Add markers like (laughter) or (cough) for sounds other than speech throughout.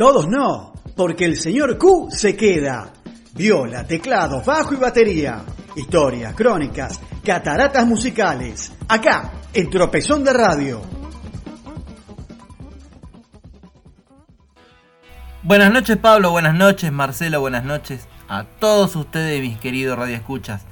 Todos no, porque el señor Q se queda. Viola, teclado, bajo y batería. Historias, crónicas, cataratas musicales. Acá, en Tropezón de Radio. Buenas noches Pablo, buenas noches Marcelo, buenas noches a todos ustedes mis queridos radioescuchas.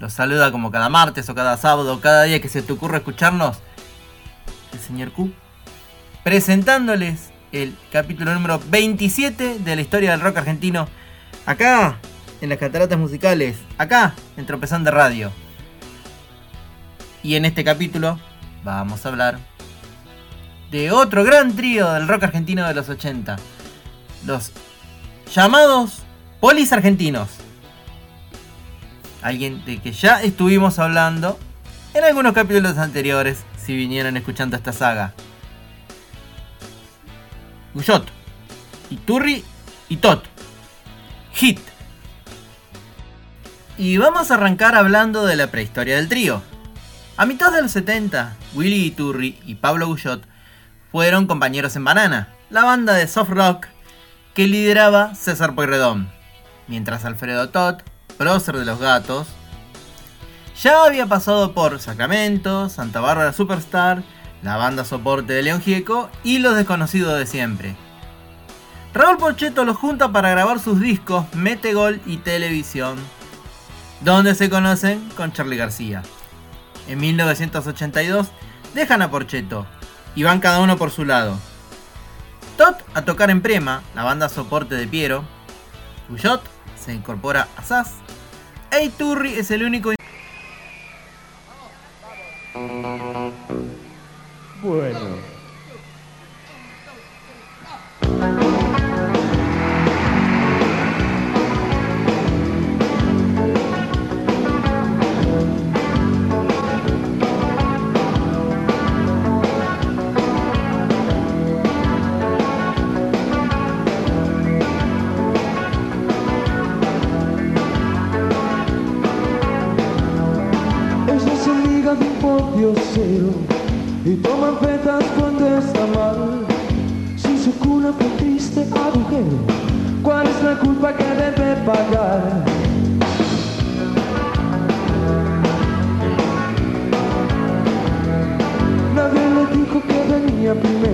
Los saluda como cada martes o cada sábado, cada día que se te ocurra escucharnos, el señor Q, presentándoles el capítulo número 27 de la historia del rock argentino, acá en las cataratas musicales, acá en Tropezón de Radio. Y en este capítulo vamos a hablar de otro gran trío del rock argentino de los 80 los llamados polis argentinos. Alguien de que ya estuvimos hablando en algunos capítulos anteriores, si vinieron escuchando esta saga. Guyot, Iturri y Tot. Hit. Y vamos a arrancar hablando de la prehistoria del trío. A mitad de los 70, Willy Iturri y Pablo Guyot fueron compañeros en Banana, la banda de soft rock que lideraba César Pueyrredón, mientras Alfredo Todd, prócer de los gatos, ya había pasado por Sacramento, Santa Bárbara Superstar, la banda soporte de León Gieco y Los Desconocidos de Siempre. Raúl Pochetto los junta para grabar sus discos Mete Gol y Televisión, donde se conocen con Charlie García. En 1982 dejan a Porchetto y van cada uno por su lado. Tot a tocar en Prema, la banda soporte de Piero. Guyot se incorpora a Sass. E Turri es el único. a primeira.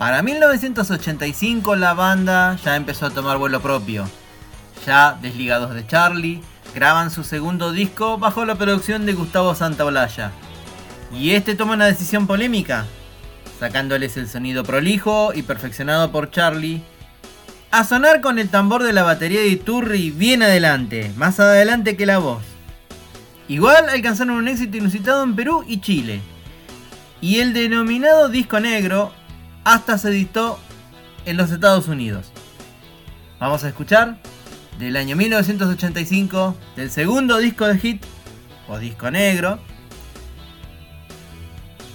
Para 1985 la banda ya empezó a tomar vuelo propio. Ya desligados de Charlie, graban su segundo disco bajo la producción de Gustavo Santaolalla. Y este toma una decisión polémica, sacándoles el sonido prolijo y perfeccionado por Charlie, a sonar con el tambor de la batería de Iturri bien adelante, más adelante que la voz. Igual alcanzaron un éxito inusitado en Perú y Chile. Y el denominado disco negro hasta se editó en los Estados Unidos. Vamos a escuchar del año 1985, del segundo disco de hit, o disco negro,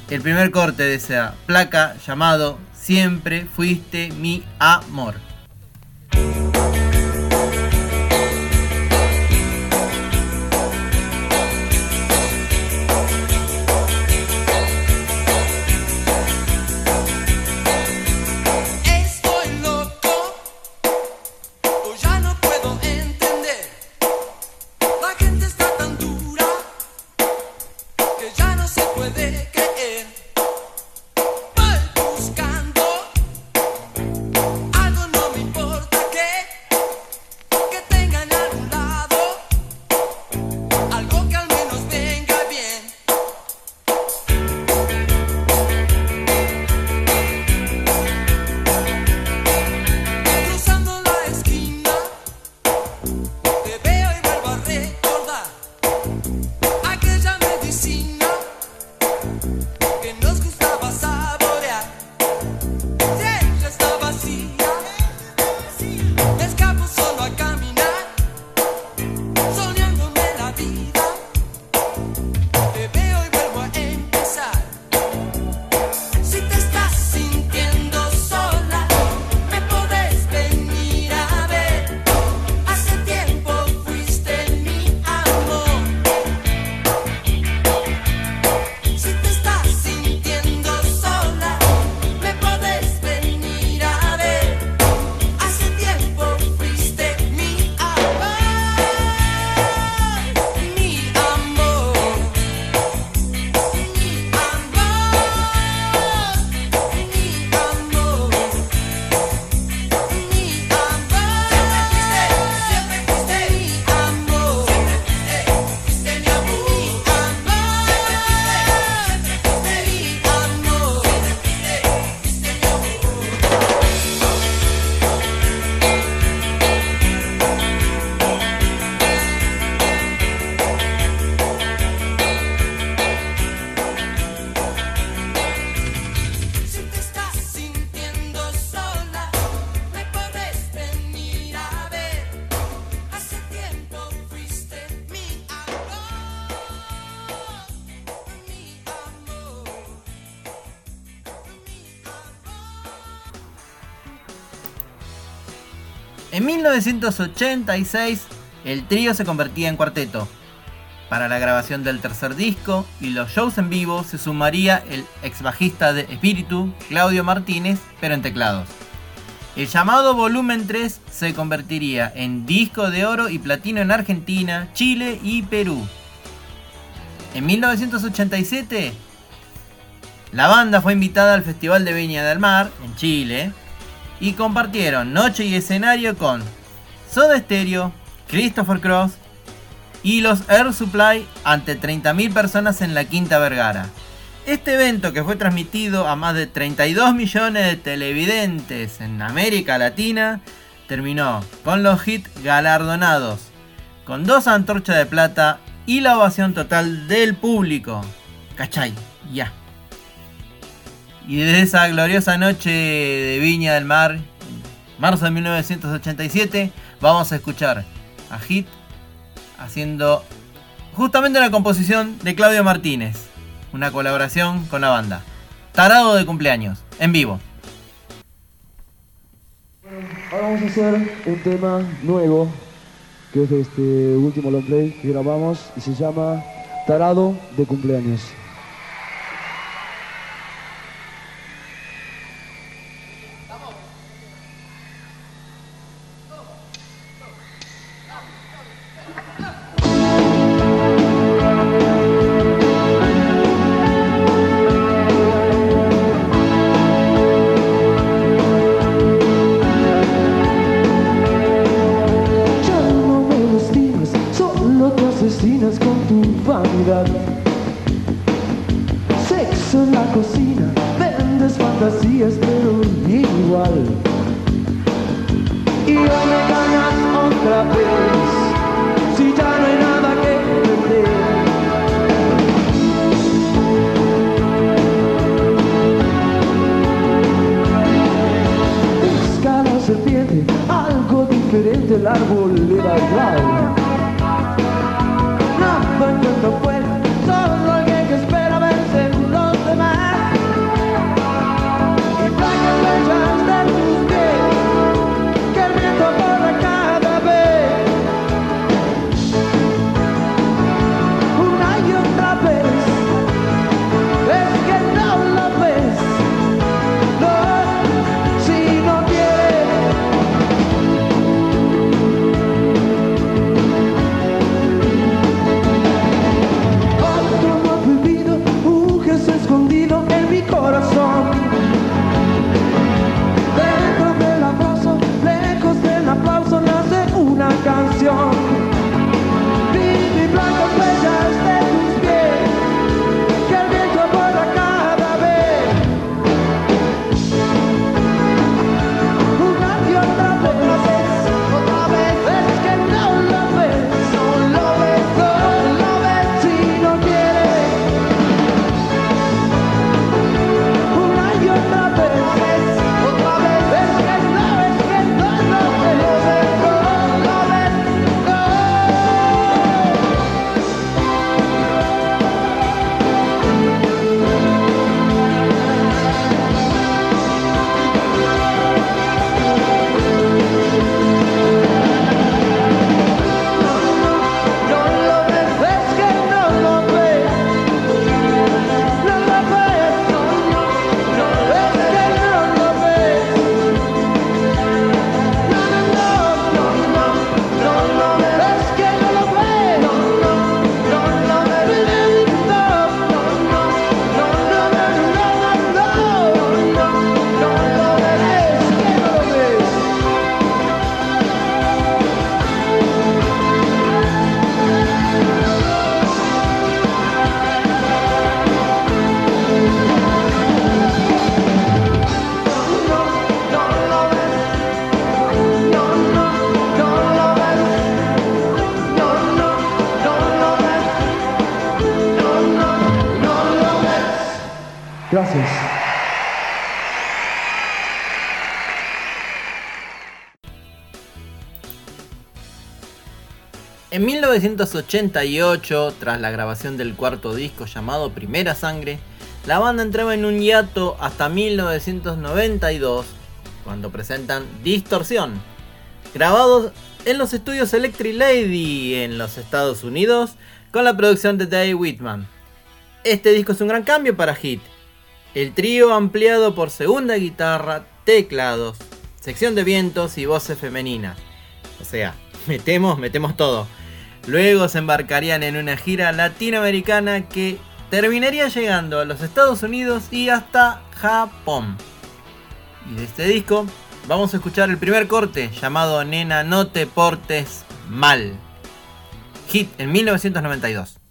el primer corte de esa placa llamado Siempre fuiste mi amor. En 1986, el trío se convertía en cuarteto. Para la grabación del tercer disco y los shows en vivo se sumaría el ex bajista de Espíritu, Claudio Martínez, pero en teclados. El llamado Volumen 3 se convertiría en disco de oro y platino en Argentina, Chile y Perú. En 1987, la banda fue invitada al Festival de Viña del Mar, en Chile, y compartieron noche y escenario con Soda Stereo, Christopher Cross y los Air Supply ante 30.000 personas en la Quinta Vergara. Este evento que fue transmitido a más de 32 millones de televidentes en América Latina terminó con los hits galardonados, con dos antorchas de plata y la ovación total del público. ¿Cachai? Ya. Y desde esa gloriosa noche de Viña del Mar, marzo de 1987, vamos a escuchar a Hit haciendo justamente una composición de Claudio Martínez, una colaboración con la banda. Tarado de cumpleaños, en vivo. Ahora vamos a hacer un tema nuevo, que es este último long play que grabamos y se llama Tarado de cumpleaños. Serpiente, algo diferente, el árbol le da igual. 1988, tras la grabación del cuarto disco llamado Primera Sangre, la banda entraba en un hiato hasta 1992, cuando presentan Distorsión, grabados en los estudios Electric Lady en los Estados Unidos, con la producción de Dave Whitman. Este disco es un gran cambio para Hit. El trío ampliado por segunda guitarra, teclados, sección de vientos y voces femeninas. O sea, metemos, metemos todo. Luego se embarcarían en una gira latinoamericana que terminaría llegando a los Estados Unidos y hasta Japón. Y de este disco vamos a escuchar el primer corte llamado Nena no te portes mal. Hit en 1992.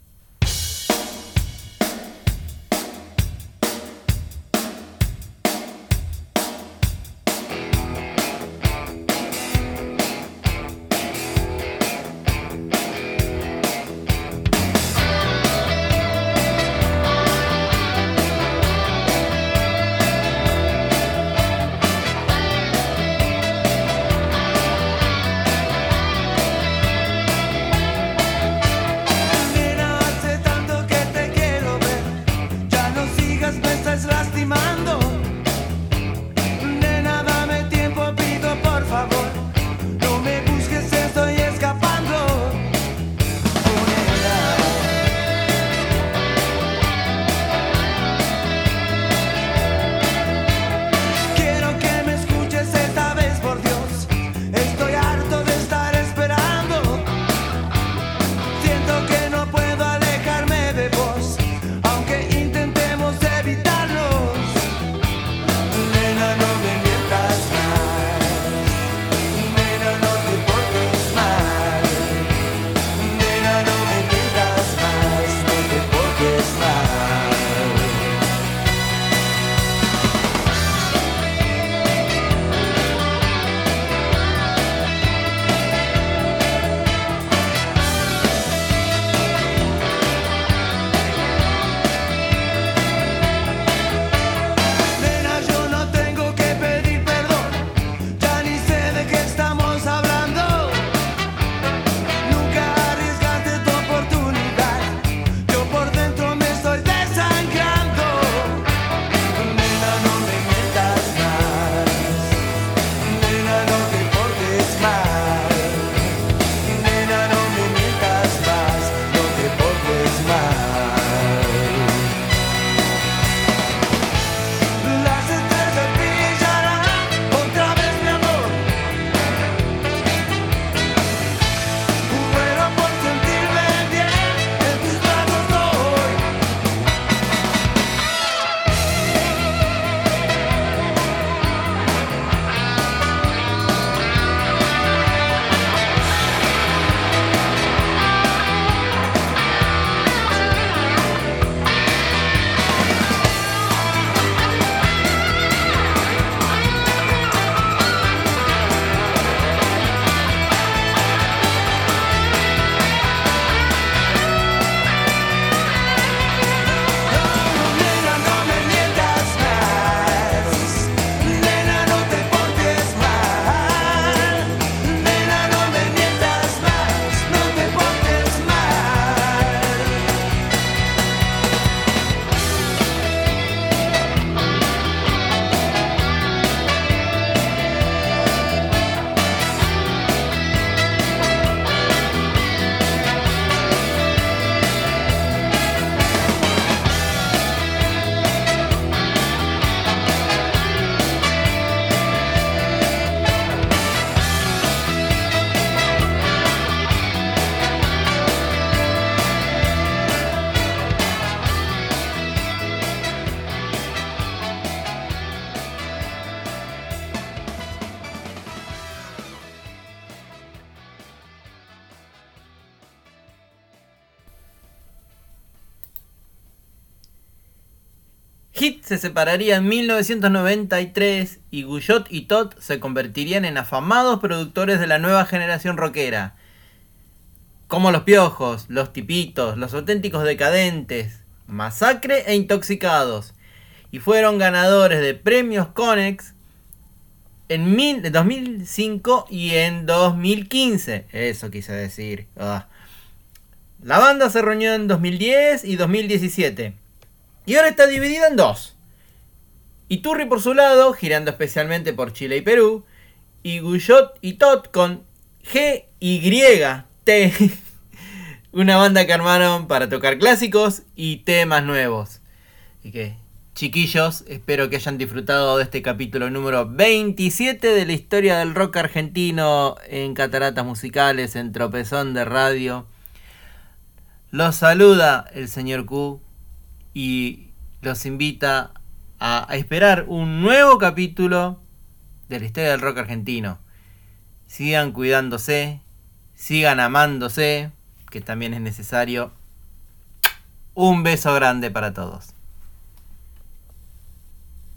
Se separaría en 1993 y Guyot y Todd se convertirían en afamados productores de la nueva generación rockera. Como Los Piojos, Los Tipitos, Los Auténticos Decadentes, Masacre e Intoxicados. y fueron ganadores de premios Conex en mil- en 2005 y en 2015. Eso quise decir. Ah. La banda se reunió en 2010 y 2017. Y ahora está dividida en dos. Iturri por su lado, girando especialmente por Chile y Perú. Y Guyot y Tot con G y T. (laughs) Una banda que armaron para tocar clásicos y temas nuevos. Así que, chiquillos, espero que hayan disfrutado de este capítulo número 27 de la historia del rock argentino en Cataratas Musicales, en Tropezón de Radio. Los saluda el señor Q y los invita a, esperar un nuevo capítulo de la historia del rock argentino. Sigan cuidándose, sigan amándose, que también es necesario. Un beso grande para todos.